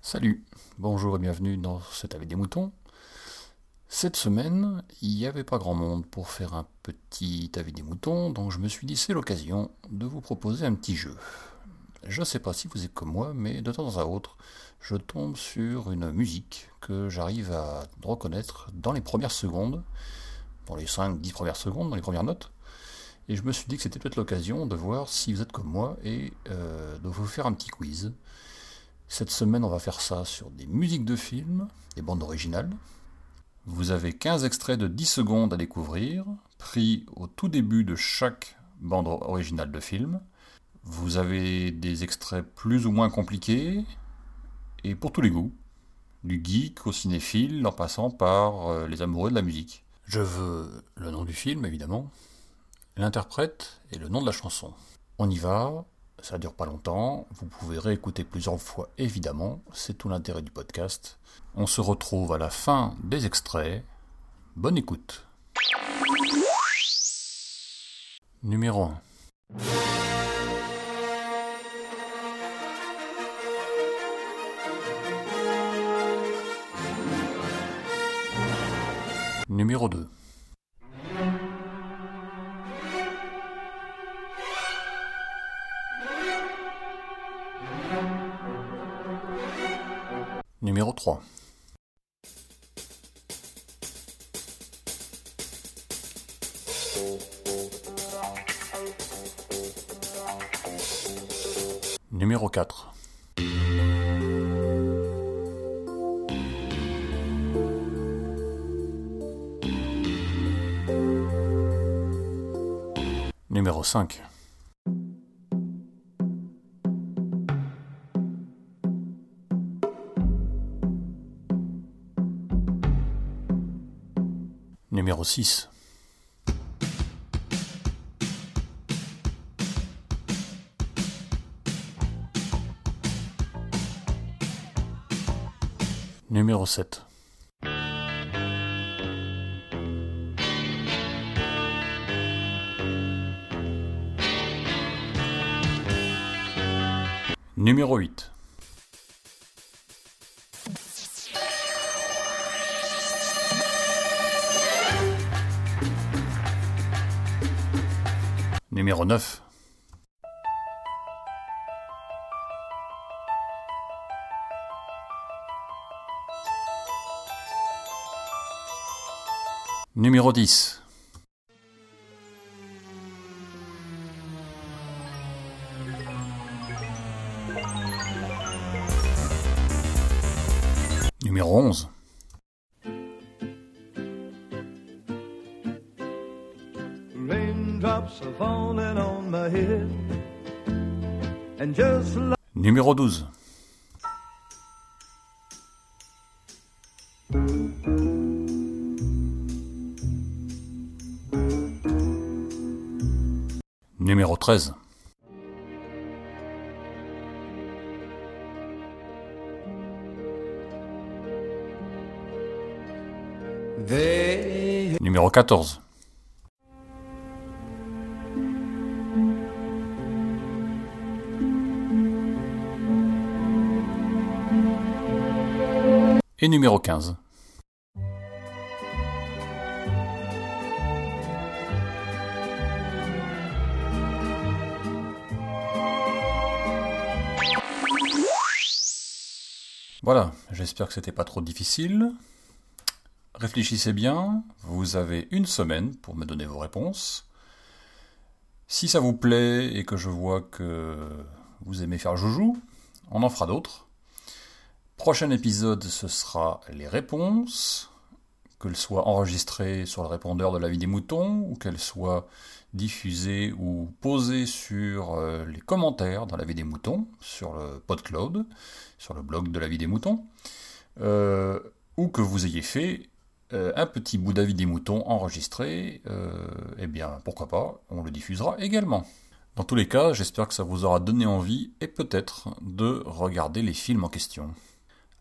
Salut, bonjour et bienvenue dans cet avis des moutons. Cette semaine, il n'y avait pas grand monde pour faire un petit avis des moutons, donc je me suis dit c'est l'occasion de vous proposer un petit jeu. Je ne sais pas si vous êtes comme moi, mais de temps à autre, je tombe sur une musique que j'arrive à reconnaître dans les premières secondes, dans les 5-10 premières secondes, dans les premières notes. Et je me suis dit que c'était peut-être l'occasion de voir si vous êtes comme moi et euh, de vous faire un petit quiz. Cette semaine, on va faire ça sur des musiques de films, des bandes originales. Vous avez 15 extraits de 10 secondes à découvrir, pris au tout début de chaque bande originale de film. Vous avez des extraits plus ou moins compliqués, et pour tous les goûts, du geek au cinéphile en passant par euh, les amoureux de la musique. Je veux le nom du film, évidemment, l'interprète et le nom de la chanson. On y va, ça dure pas longtemps, vous pouvez réécouter plusieurs fois, évidemment, c'est tout l'intérêt du podcast. On se retrouve à la fin des extraits. Bonne écoute. Numéro 1. Numéro 2. Numéro 3. Numéro 4. Numéro 5. Numéro 6. Numéro 7. Numéro 8. Numéro 9. Numéro 10. Numéro 11. Numéro 12. Numéro 13. Numéro 14. Et numéro 15. Voilà, j'espère que c'était pas trop difficile. Réfléchissez bien, vous avez une semaine pour me donner vos réponses. Si ça vous plaît et que je vois que vous aimez faire joujou, on en fera d'autres. Prochain épisode, ce sera les réponses, qu'elles soient enregistrées sur le répondeur de la vie des moutons ou qu'elles soient diffusées ou posées sur euh, les commentaires dans la vie des moutons, sur le PodCloud, sur le blog de la vie des moutons, euh, ou que vous ayez fait euh, un petit bout d'avis des moutons enregistré, euh, eh bien pourquoi pas, on le diffusera également. Dans tous les cas, j'espère que ça vous aura donné envie et peut-être de regarder les films en question.